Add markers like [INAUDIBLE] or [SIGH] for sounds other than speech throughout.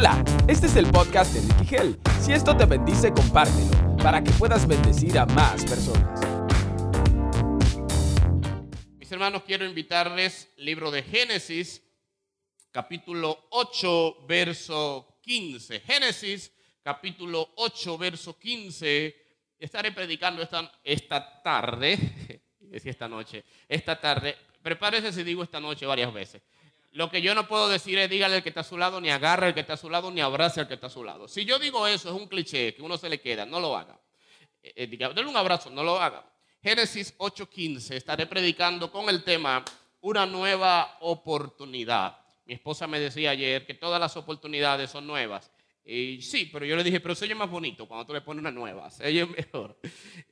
Hola, este es el podcast de Nicky Gel. Si esto te bendice, compártelo para que puedas bendecir a más personas. Mis hermanos, quiero invitarles libro de Génesis, capítulo 8, verso 15. Génesis, capítulo 8, verso 15. Estaré predicando esta, esta tarde, [LAUGHS] decía esta noche, esta tarde. Prepárese si digo esta noche varias veces. Lo que yo no puedo decir es dígale al que está a su lado, ni agarre al que está a su lado, ni abrace al que está a su lado. Si yo digo eso, es un cliché que uno se le queda, no lo haga. Eh, eh dale un abrazo, no lo haga. Génesis 8:15, estaré predicando con el tema una nueva oportunidad. Mi esposa me decía ayer que todas las oportunidades son nuevas. Y sí, pero yo le dije, pero se oye más bonito cuando tú le pones una nueva, se oye mejor.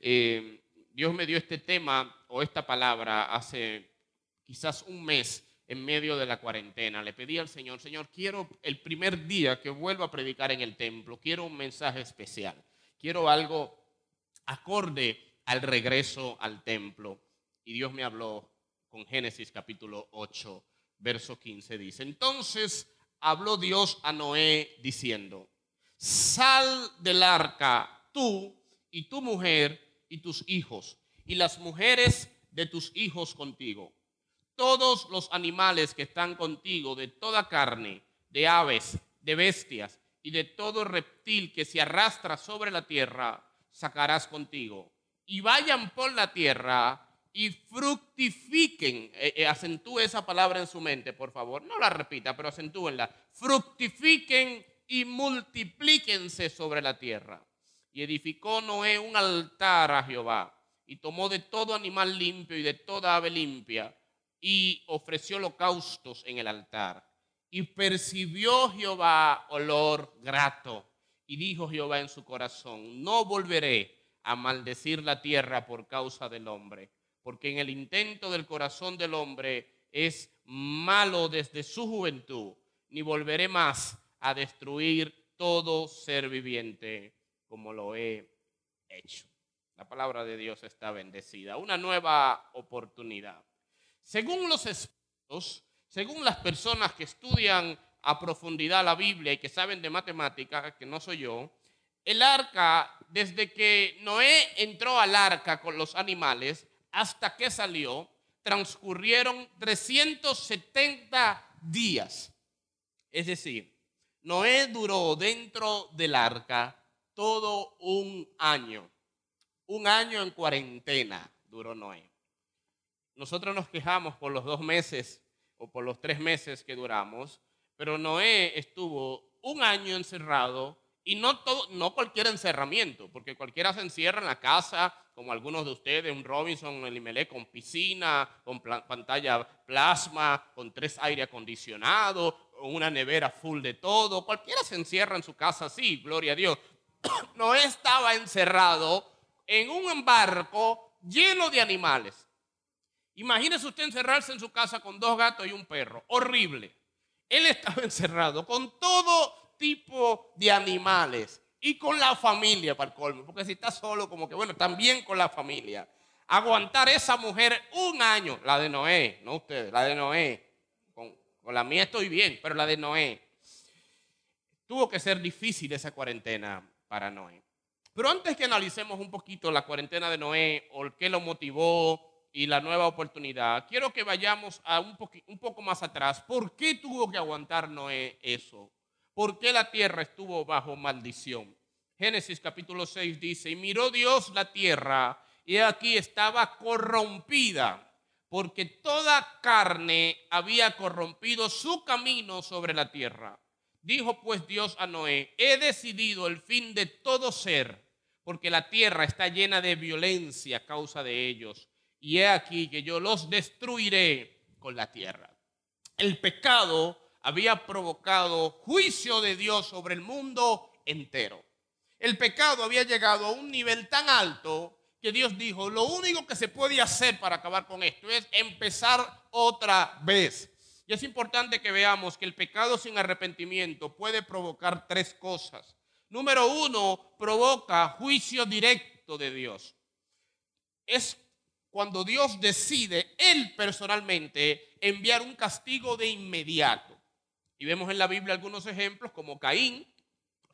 Eh, Dios me dio este tema o esta palabra hace quizás un mes en medio de la cuarentena. Le pedí al Señor, Señor, quiero el primer día que vuelva a predicar en el templo, quiero un mensaje especial, quiero algo acorde al regreso al templo. Y Dios me habló con Génesis capítulo 8, verso 15, dice, entonces habló Dios a Noé diciendo, sal del arca tú y tu mujer y tus hijos y las mujeres de tus hijos contigo todos los animales que están contigo, de toda carne, de aves, de bestias y de todo reptil que se arrastra sobre la tierra, sacarás contigo. Y vayan por la tierra y fructifiquen. Eh, eh, acentúe esa palabra en su mente, por favor. No la repita, pero acentúenla. Fructifiquen y multiplíquense sobre la tierra. Y edificó Noé un altar a Jehová y tomó de todo animal limpio y de toda ave limpia y ofreció holocaustos en el altar. Y percibió Jehová olor grato. Y dijo Jehová en su corazón, no volveré a maldecir la tierra por causa del hombre, porque en el intento del corazón del hombre es malo desde su juventud, ni volveré más a destruir todo ser viviente como lo he hecho. La palabra de Dios está bendecida. Una nueva oportunidad. Según los expertos, según las personas que estudian a profundidad la Biblia y que saben de matemática, que no soy yo, el arca, desde que Noé entró al arca con los animales hasta que salió, transcurrieron 370 días. Es decir, Noé duró dentro del arca todo un año. Un año en cuarentena duró Noé. Nosotros nos quejamos por los dos meses o por los tres meses que duramos, pero Noé estuvo un año encerrado y no, todo, no cualquier encerramiento, porque cualquiera se encierra en la casa, como algunos de ustedes, un Robinson, el Imelé, con piscina, con pantalla plasma, con tres aire acondicionado, una nevera full de todo. Cualquiera se encierra en su casa así, gloria a Dios. [COUGHS] Noé estaba encerrado en un barco lleno de animales. Imagínese usted encerrarse en su casa con dos gatos y un perro. Horrible. Él estaba [LAUGHS] encerrado con todo tipo de animales y con la familia para el colmo. Porque si está solo, como que bueno, también con la familia. Aguantar esa mujer un año, la de Noé, no ustedes, la de Noé. Con, con la mía estoy bien, pero la de Noé. Tuvo que ser difícil esa cuarentena para Noé. Pero antes que analicemos un poquito la cuarentena de Noé o qué lo motivó, y la nueva oportunidad, quiero que vayamos a un, poco más atrás. ¿Por qué tuvo que aguantar Noé eso? ¿Por qué la tierra estuvo bajo maldición? Génesis capítulo 6 dice, y miró Dios la tierra, y aquí estaba corrompida, porque toda carne había corrompido su camino sobre la tierra. Dijo pues Dios a Noé, he decidido el fin de todo ser, porque la tierra está llena de violencia a causa de ellos y he aquí que yo los destruiré con la tierra. El pecado había provocado juicio de Dios sobre el mundo entero. El pecado había llegado a un nivel tan alto que Dios dijo, lo único que se puede hacer para acabar con esto es empezar otra vez. Y es importante que veamos que el pecado sin arrepentimiento puede provocar tres cosas. Número uno, provoca juicio directo de Dios. Es cuando Dios decide, Él personalmente, enviar un castigo de inmediato. Y vemos en la Biblia algunos ejemplos como Caín,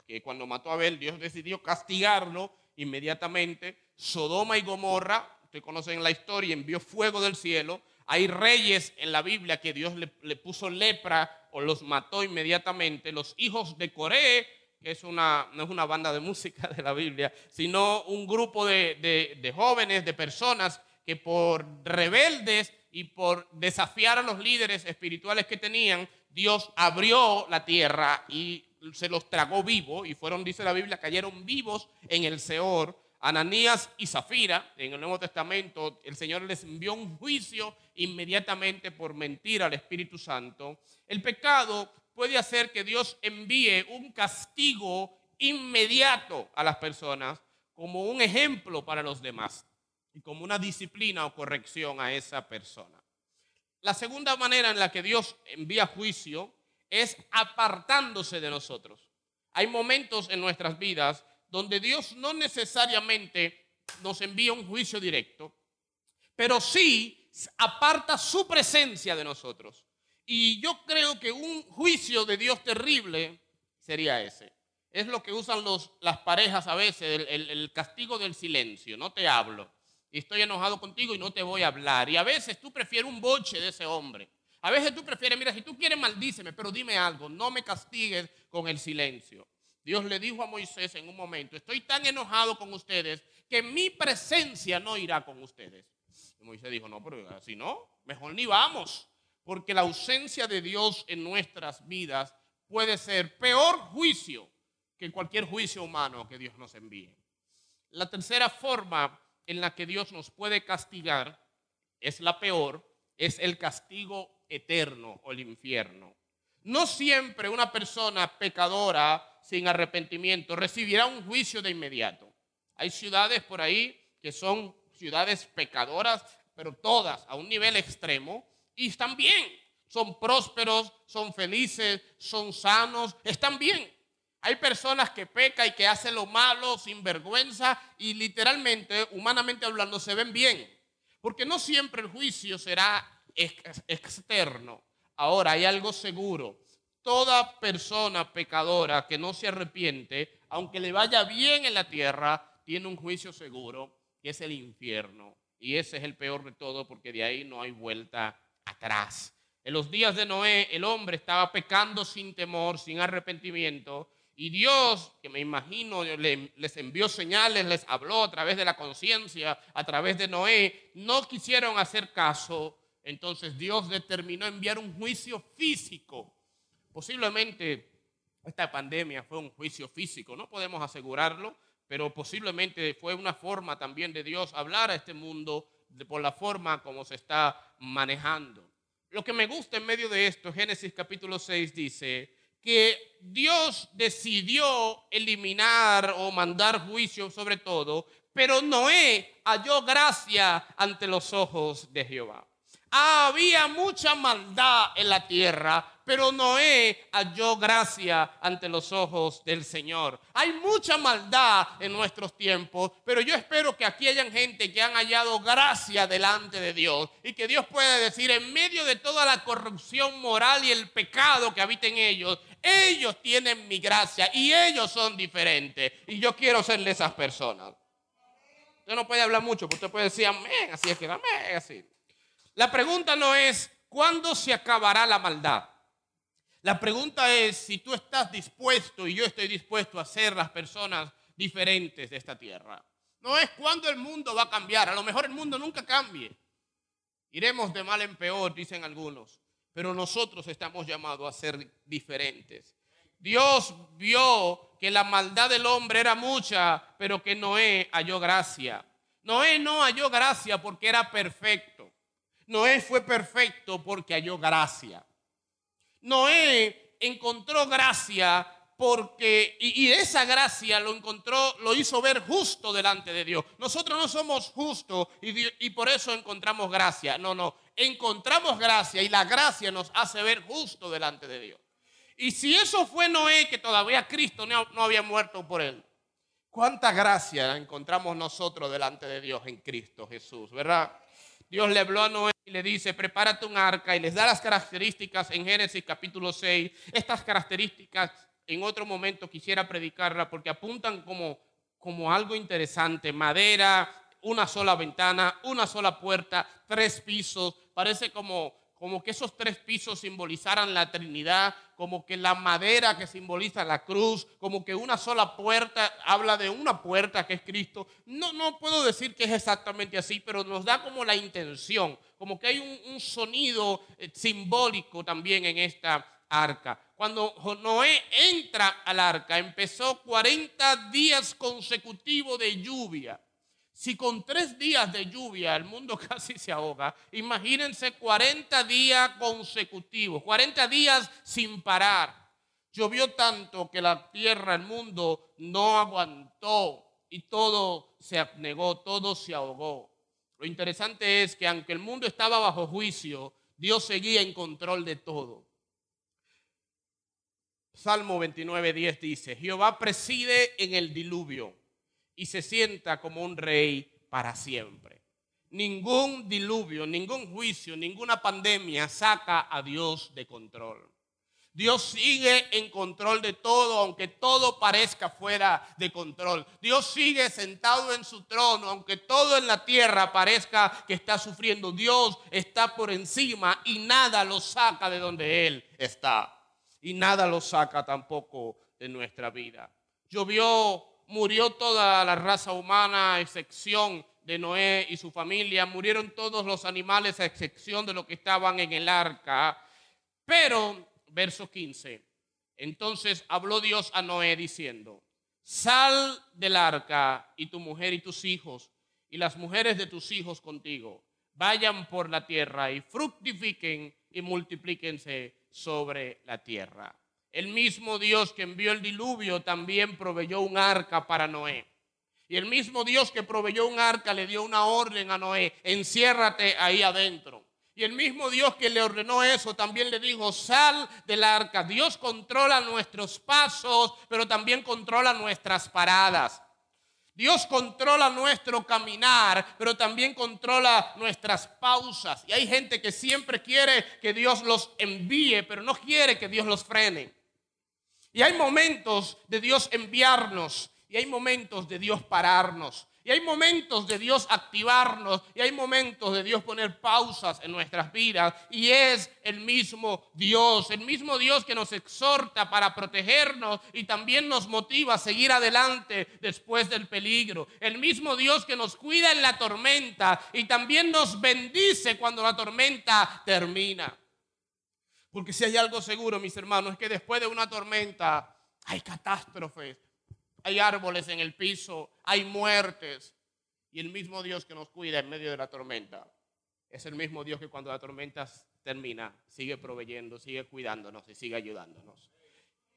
que cuando mató a Abel, Dios decidió castigarlo inmediatamente. Sodoma y Gomorra, ustedes conocen la historia, envió fuego del cielo. Hay reyes en la Biblia que Dios le, puso lepra o los mató inmediatamente. Los hijos de Coré, que es una, no es una banda de música de la Biblia, sino un grupo de, de jóvenes, de personas que por rebeldes y por desafiar a los líderes espirituales que tenían, Dios abrió la tierra y se los tragó vivos y fueron, dice la Biblia, cayeron vivos en el Seor. Ananías y Zafira, en el Nuevo Testamento, el Señor les envió un juicio inmediatamente por mentir al Espíritu Santo. El pecado puede hacer que Dios envíe un castigo inmediato a las personas como un ejemplo para los demás y como una disciplina o corrección a esa persona. La segunda manera en la que Dios envía juicio es apartándose de nosotros. Hay momentos en nuestras vidas donde Dios no necesariamente nos envía un juicio directo, pero sí aparta su presencia de nosotros. Y yo creo que un juicio de Dios terrible sería ese. Es lo que usan las parejas a veces, el, castigo del silencio, no te hablo estoy enojado contigo y no te voy a hablar. Y a veces tú prefieres un boche de ese hombre. A veces tú prefieres, mira, si tú quieres maldíceme, pero dime algo, no me castigues con el silencio. Dios le dijo a Moisés en un momento, estoy tan enojado con ustedes que mi presencia no irá con ustedes. Y Moisés dijo, no, pero así no, mejor ni vamos, porque la ausencia de Dios en nuestras vidas puede ser peor juicio que cualquier juicio humano que Dios nos envíe. La tercera forma en la que Dios nos puede castigar es la peor, es el castigo eterno o el infierno. No siempre una persona pecadora sin arrepentimiento recibirá un juicio de inmediato. Hay ciudades por ahí que son ciudades pecadoras, pero todas a un nivel extremo, y están bien. Son prósperos, son felices, son sanos, están bien. Hay personas que pecan y que hacen lo malo sin vergüenza y literalmente, humanamente hablando, se ven bien. Porque no siempre el juicio será externo. Ahora, hay algo seguro. Toda persona pecadora que no se arrepiente, aunque le vaya bien en la tierra, tiene un juicio seguro, que es el infierno. Y ese es el peor de todo porque de ahí no hay vuelta atrás. En los días de Noé, el hombre estaba pecando sin temor, sin arrepentimiento, y Dios, que me imagino les envió señales, les habló a través de la conciencia, a través de Noé, no quisieron hacer caso. Entonces Dios determinó enviar un juicio físico. Posiblemente esta pandemia fue un juicio físico, no podemos asegurarlo, pero posiblemente fue una forma también de Dios hablar a este mundo por la forma como se está manejando. Lo que me gusta en medio de esto, Génesis capítulo 6 dice, que Dios decidió eliminar o mandar juicio sobre todo, pero Noé halló gracia ante los ojos de Jehová. Había mucha maldad en la tierra, pero Noé halló gracia ante los ojos del Señor. Hay mucha maldad en nuestros tiempos, pero yo espero que aquí hayan gente que han hallado gracia delante de Dios y que Dios pueda decir en medio de toda la corrupción moral y el pecado que habita en ellos, ellos tienen mi gracia y ellos son diferentes y yo quiero serle esas personas. Usted no puede hablar mucho, pero usted puede decir amén, así es que amén, así. La pregunta no es cuándo se acabará la maldad. La pregunta es si tú estás dispuesto y yo estoy dispuesto a ser las personas diferentes de esta tierra. No es cuándo el mundo va a cambiar. A lo mejor el mundo nunca cambie. Iremos de mal en peor, dicen algunos. Pero nosotros estamos llamados a ser diferentes. Dios vio que la maldad del hombre era mucha, pero que Noé halló gracia. Noé no halló gracia porque era perfecto. Noé fue perfecto porque halló gracia. Noé encontró gracia porque, y, esa gracia lo encontró, lo hizo ver justo delante de Dios. Nosotros no somos justos y, por eso encontramos gracia. No, no, encontramos gracia y la gracia nos hace ver justo delante de Dios. Y si eso fue Noé, que todavía Cristo no, no había muerto por él, ¿cuánta gracia encontramos nosotros delante de Dios en Cristo Jesús, verdad? Dios le habló a Noé y le dice, prepárate un arca y les da las características en Génesis capítulo 6. Estas características en otro momento quisiera predicarla porque apuntan como, como algo interesante. Madera, una sola ventana, una sola puerta, tres pisos. Parece como, como que esos tres pisos simbolizaran la Trinidad, como que la madera que simboliza la cruz, como que una sola puerta habla de una puerta que es Cristo. No, no puedo decir que es exactamente así, pero nos da como la intención, como que hay un, sonido eh, simbólico también en esta arca. Cuando Noé entra al arca, empezó 40 días consecutivos de lluvia. Si con tres días de lluvia el mundo [LAUGHS] casi se ahoga, imagínense 40 días consecutivos, 40 días sin parar. Llovió tanto que la tierra, el mundo no aguantó y todo se abnegó, todo se ahogó. Lo interesante es que aunque el mundo estaba bajo juicio, Dios seguía en control de todo. Salmo 29, 10 dice, Jehová preside en el diluvio y se sienta como un rey para siempre. Ningún diluvio, ningún juicio, ninguna pandemia saca a Dios de control. Dios sigue en control de todo, aunque todo parezca fuera de control. Dios sigue sentado en su trono, aunque todo en la tierra parezca que está sufriendo. Dios está por encima y nada lo saca de donde Él está. Y nada lo saca tampoco de nuestra vida. Llovió, murió toda la raza humana, a excepción de Noé y su familia. Murieron todos los animales, a excepción de los que estaban en el arca. Pero verso 15. Entonces habló Dios a Noé diciendo, sal del arca y tu mujer y tus hijos y las mujeres de tus hijos contigo, vayan por la tierra y fructifiquen y multiplíquense sobre la tierra. El mismo Dios que envió el diluvio también proveyó un arca para Noé. Y el mismo Dios que proveyó un arca le dio una orden a Noé, enciérrate ahí adentro. Y el mismo Dios que le ordenó eso también le dijo, sal del arca. Dios controla nuestros pasos, pero también controla nuestras paradas. Dios controla nuestro caminar, pero también controla nuestras pausas. Y hay gente que siempre quiere que Dios los envíe, pero no quiere que Dios los frene. Y hay momentos de Dios enviarnos y hay momentos de Dios pararnos. Y hay momentos de Dios activarnos y hay momentos de Dios poner pausas en nuestras vidas. Y es el mismo Dios, el mismo Dios que nos exhorta para protegernos y también nos motiva a seguir adelante después del peligro. El mismo Dios que nos cuida en la tormenta y también nos bendice cuando la tormenta termina. Porque si hay algo seguro, mis hermanos, es que después de una tormenta hay catástrofes, hay árboles en el piso, hay muertes. Y el mismo Dios que nos cuida en medio de la tormenta es el mismo Dios que cuando la tormenta termina sigue proveyendo, sigue cuidándonos y sigue ayudándonos.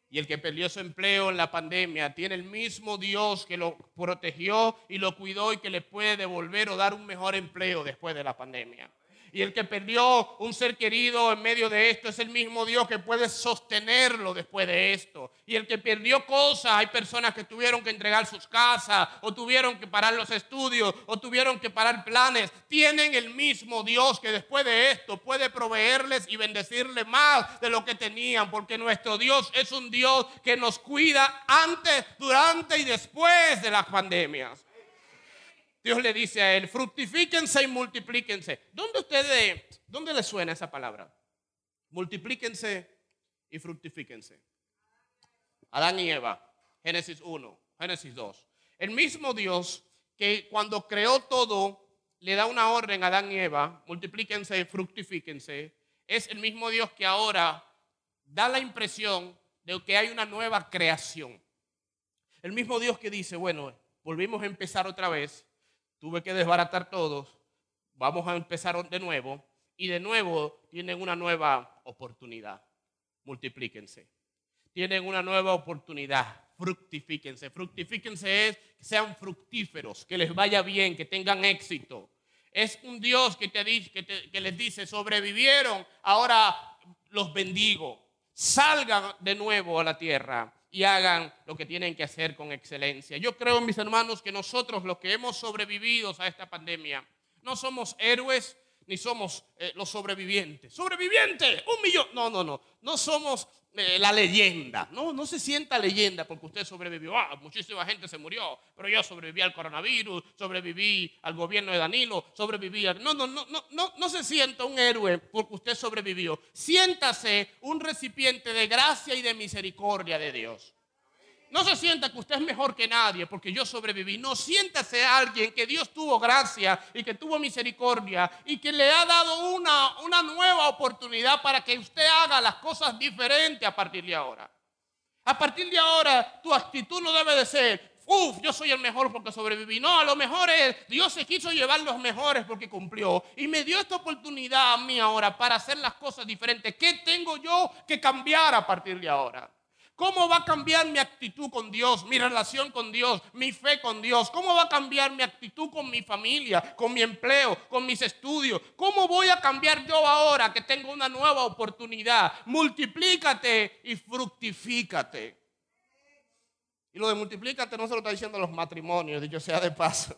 Y el que perdió su empleo en la pandemia tiene el mismo Dios que lo protegió y lo cuidó y que le puede devolver o dar un mejor empleo después de la pandemia. Y el que perdió un ser querido en medio de esto es el mismo Dios que puede sostenerlo después de esto. Y el que perdió cosas, hay personas que tuvieron que entregar sus casas o tuvieron que parar los estudios o tuvieron que parar planes. Tienen el mismo Dios que después de esto puede proveerles y bendecirles más de lo que tenían. Porque nuestro Dios es un Dios que nos cuida antes, durante y después de las pandemias. Dios le dice a él, fructifíquense y multiplíquense. ¿Dónde ustedes, dónde les suena esa palabra? Multiplíquense y fructifíquense. Adán y Eva, Génesis 1, Génesis 2. El mismo Dios que cuando creó todo le da una orden a Adán y Eva, multiplíquense y fructifíquense, es el mismo Dios que ahora da la impresión de que hay una nueva creación. El mismo Dios que dice, bueno, volvimos a empezar otra vez, tuve que desbaratar todos, vamos a empezar de nuevo y de nuevo tienen una nueva oportunidad. Multiplíquense. Tienen una nueva oportunidad. Fructifíquense. Fructifíquense es que sean fructíferos, que les vaya bien, que tengan éxito. Es un Dios que, te, que, que les dice, sobrevivieron, ahora los bendigo. Salgan de nuevo a la tierra y hagan lo que tienen que hacer con excelencia. Yo creo, mis hermanos, que nosotros los que hemos sobrevivido a esta pandemia, no somos héroes, ni somos eh, los sobrevivientes. Sobreviviente, un millón. No, no, no. No somos eh, la leyenda. No, no se sienta leyenda porque usted sobrevivió. Ah, muchísima gente se murió, pero yo sobreviví al coronavirus, sobreviví al gobierno de Danilo, sobreviví al... No, no, no, no, no, no se sienta un héroe porque usted sobrevivió. Siéntase un recipiente de gracia y de misericordia de Dios. No se sienta que usted es mejor que nadie porque yo sobreviví. No siéntase alguien que Dios tuvo gracia y que tuvo misericordia y que le ha dado una, una nueva oportunidad para que usted haga las cosas diferentes a partir de ahora. A partir de ahora, tu actitud no debe de ser, uff, yo soy el mejor porque sobreviví. No, a lo mejor es, Dios se quiso llevar los mejores porque cumplió. Y me dio esta oportunidad a mí ahora para hacer las cosas diferentes. ¿Qué tengo yo que cambiar a partir de ahora? ¿Cómo va a cambiar mi actitud con Dios, mi relación con Dios, mi fe con Dios? ¿Cómo va a cambiar mi actitud con mi familia, con mi empleo, con mis estudios? ¿Cómo voy a cambiar yo ahora que tengo una nueva oportunidad? Multiplícate y fructifícate. Y lo de multiplícate no se lo está diciendo los matrimonios, dicho sea de paso.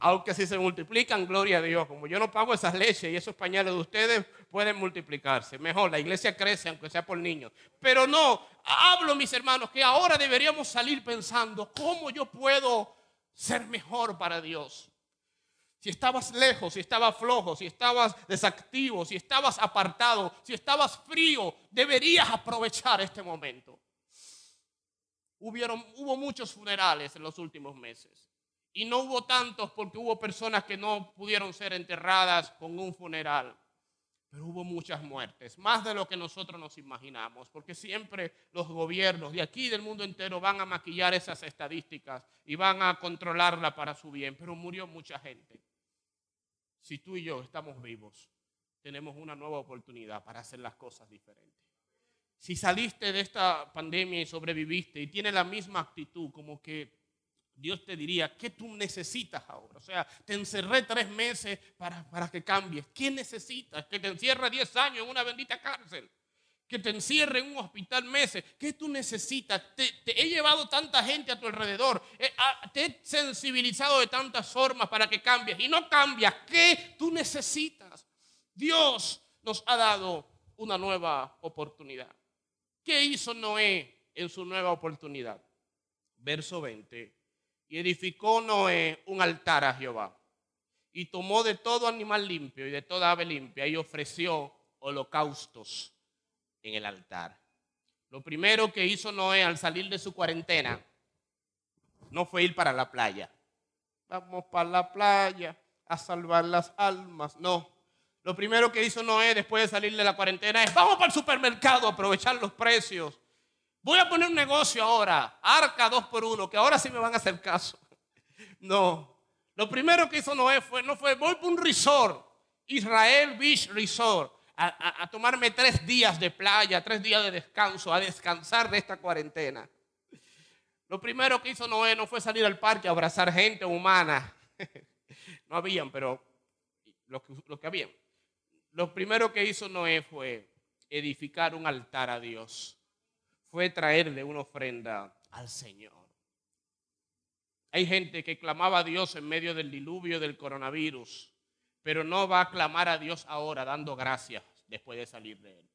Aunque si se multiplican, gloria a Dios. Como yo no pago esas leches y esos pañales de ustedes, pueden multiplicarse. Mejor, la iglesia crece, aunque sea por niños. Pero no, hablo, mis hermanos, que ahora deberíamos salir pensando, ¿cómo yo puedo ser mejor para Dios? Si estabas lejos, si estabas flojo, si estabas desactivo, si estabas apartado, si estabas frío, deberías aprovechar este momento. Hubieron, hubo muchos funerales en los últimos meses. Y no hubo tantos porque hubo personas que no pudieron ser enterradas con un funeral. Pero hubo muchas muertes, más de lo que nosotros nos imaginamos, porque siempre los gobiernos de aquí del mundo entero van a maquillar esas estadísticas y van a controlarla para su bien. Pero murió mucha gente. Si tú y yo estamos vivos, tenemos una nueva oportunidad para hacer las cosas diferentes. Si saliste de esta pandemia y sobreviviste y tienes la misma actitud como que Dios te diría, ¿qué tú necesitas ahora? O sea, te encerré tres meses para, que cambies. ¿Qué necesitas? Que te encierre diez años en una bendita cárcel. Que te encierre en un hospital meses. ¿Qué tú necesitas? Te, he llevado tanta gente a tu alrededor. Eh, ah, te he sensibilizado de tantas formas para que cambies. Y no cambias. ¿Qué tú necesitas? Dios nos ha dado una nueva oportunidad. ¿Qué hizo Noé en su nueva oportunidad? Verso 20 y edificó Noé un altar a Jehová. Y tomó de todo animal limpio y de toda ave limpia y ofreció holocaustos en el altar. Lo primero que hizo Noé al salir de su cuarentena no fue ir para la playa. Vamos para la playa a salvar las almas. No. Lo primero que hizo Noé después de salir de la cuarentena es vamos para el supermercado a aprovechar los precios Voy a poner un negocio ahora, arca dos por uno, que ahora sí me van a hacer caso. [LAUGHS] No, lo primero que hizo Noé fue, no fue, voy por un resort, Israel Beach Resort, a, a tomarme tres días de playa, tres días de descanso, a descansar de esta cuarentena. Lo primero que hizo Noé no fue salir al parque a abrazar gente humana. [LAUGHS] No habían, pero lo que, lo que habían. Lo primero que hizo Noé fue edificar un altar a Dios fue traerle una ofrenda al Señor. Hay gente que clamaba a Dios en medio del diluvio del coronavirus, pero no va a clamar a Dios ahora dando gracias después de salir de él.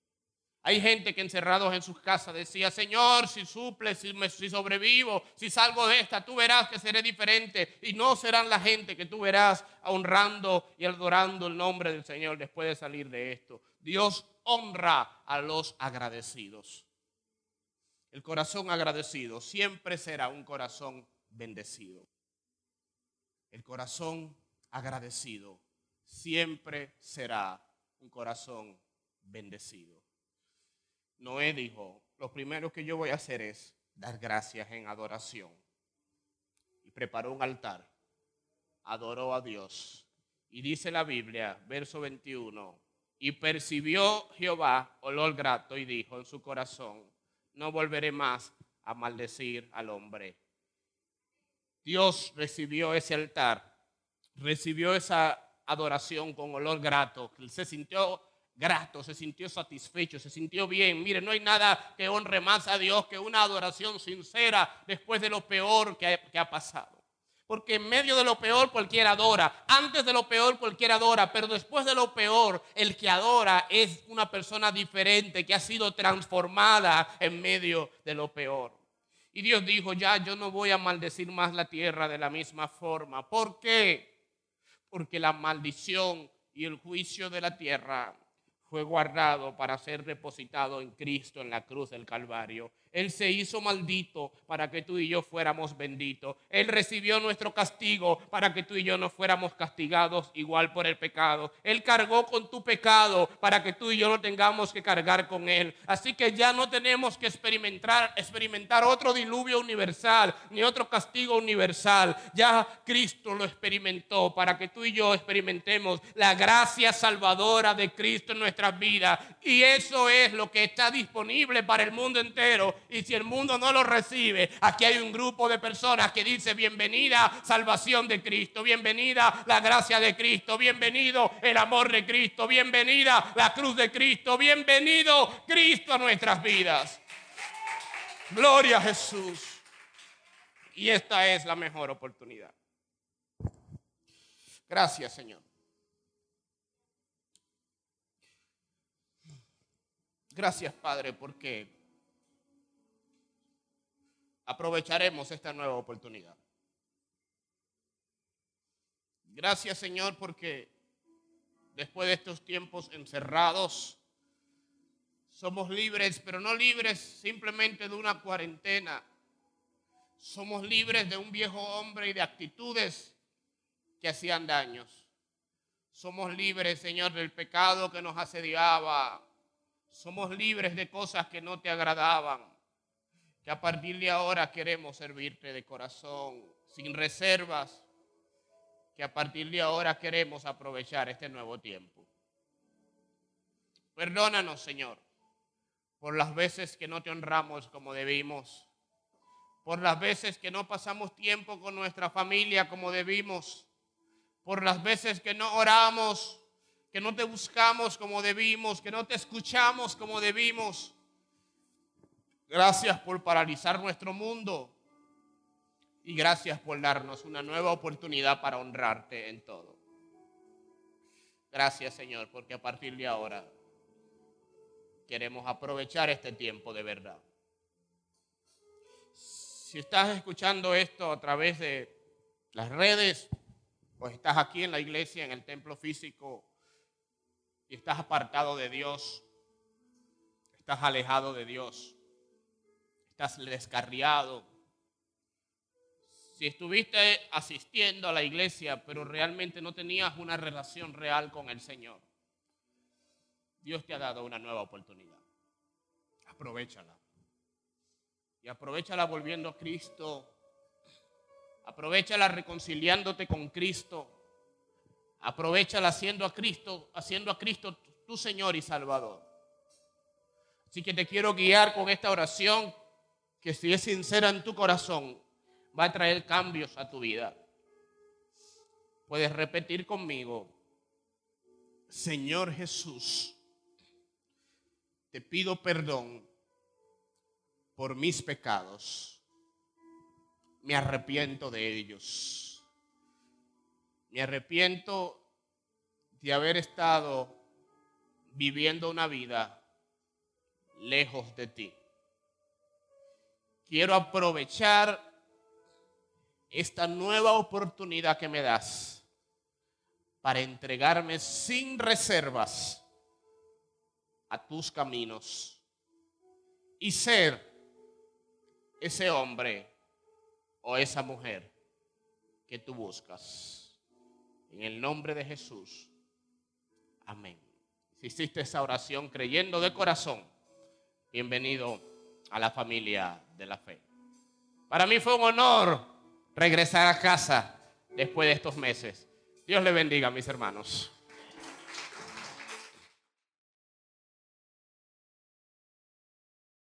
Hay gente que encerrados en sus casas decía, Señor, si suple, si, si, sobrevivo, si salgo de esta, tú verás que seré diferente. Y no serán la gente que tú verás honrando y adorando el nombre del Señor después de salir de esto. Dios honra a los agradecidos. El corazón agradecido siempre será un corazón bendecido. El corazón agradecido siempre será un corazón bendecido. Noé dijo, lo primero que yo voy a hacer es dar gracias en adoración. Y preparó un altar, adoró a Dios. Y dice la Biblia, verso 21, y percibió Jehová olor grato y dijo en su corazón, no volveré más a maldecir al hombre. Dios recibió ese altar, recibió esa adoración con olor grato, se sintió grato, se sintió satisfecho, se sintió bien. Mire, no hay nada que honre más a Dios que una adoración sincera después de lo peor que ha, pasado. Porque en medio de lo peor cualquiera adora. Antes de lo peor cualquiera adora. Pero después de lo peor, el que adora es una persona diferente que ha sido transformada en medio de lo peor. Y Dios dijo, ya yo no voy a maldecir más la tierra de la misma forma. ¿Por qué? Porque la maldición y el juicio de la tierra fue guardado para ser depositado en Cristo en la cruz del Calvario. Él se hizo maldito para que tú y yo fuéramos benditos. Él recibió nuestro castigo para que tú y yo no fuéramos castigados igual por el pecado. Él cargó con tu pecado para que tú y yo no tengamos que cargar con él. Así que ya no tenemos que experimentar, experimentar otro diluvio universal ni otro castigo universal. Ya Cristo lo experimentó para que tú y yo experimentemos la gracia salvadora de Cristo en nuestras vidas. Y eso es lo que está disponible para el mundo entero y si el mundo no lo recibe, aquí hay un grupo de personas que dice bienvenida salvación de Cristo, bienvenida la gracia de Cristo, bienvenido el amor de Cristo, bienvenida la cruz de Cristo, bienvenido Cristo a nuestras vidas. Gloria a Jesús. Y esta es la mejor oportunidad. Gracias, Señor. Gracias, Padre, porque aprovecharemos esta nueva oportunidad. Gracias Señor porque después de estos tiempos encerrados, somos libres, pero no libres simplemente de una cuarentena. Somos libres de un viejo hombre y de actitudes que hacían daños. Somos libres, Señor, del pecado que nos asediaba. Somos libres de cosas que no te agradaban que a partir de ahora queremos servirte de corazón, sin reservas, que a partir de ahora queremos aprovechar este nuevo tiempo. Perdónanos, Señor, por las veces que no te honramos como debimos, por las veces que no pasamos tiempo con nuestra familia como debimos, por las veces que no oramos, que no te buscamos como debimos, que no te escuchamos como debimos Gracias por paralizar nuestro mundo. Y gracias por darnos una nueva oportunidad para honrarte en todo. Gracias Señor, porque a partir de ahora queremos aprovechar este tiempo de verdad. Si estás escuchando esto a través de las redes o estás aquí en la iglesia, en el templo físico, y estás apartado de Dios, estás alejado de Dios estás descarriado. Si estuviste asistiendo a la iglesia, pero realmente no tenías una relación real con el Señor, Dios te ha dado una nueva oportunidad. Aprovechala. Y aprovechala volviendo a Cristo. Aprovechala reconciliándote con Cristo. Aprovechala haciendo a Cristo, haciendo a Cristo tu Señor y Salvador. Así que te quiero guiar con esta oración que si es sincera en tu corazón, va a traer cambios a tu vida. Puedes repetir conmigo, Señor Jesús, te pido perdón por mis pecados. Me arrepiento de ellos. Me arrepiento de haber estado viviendo una vida lejos de ti quiero aprovechar esta nueva oportunidad que me das para entregarme sin reservas a tus caminos y ser ese hombre o esa mujer que tú buscas. En el nombre de Jesús. Amén. Si hiciste esa oración creyendo de corazón, bienvenido a la familia de la fe. Para mí fue un honor regresar a casa después de estos meses. Dios le bendiga, mis hermanos.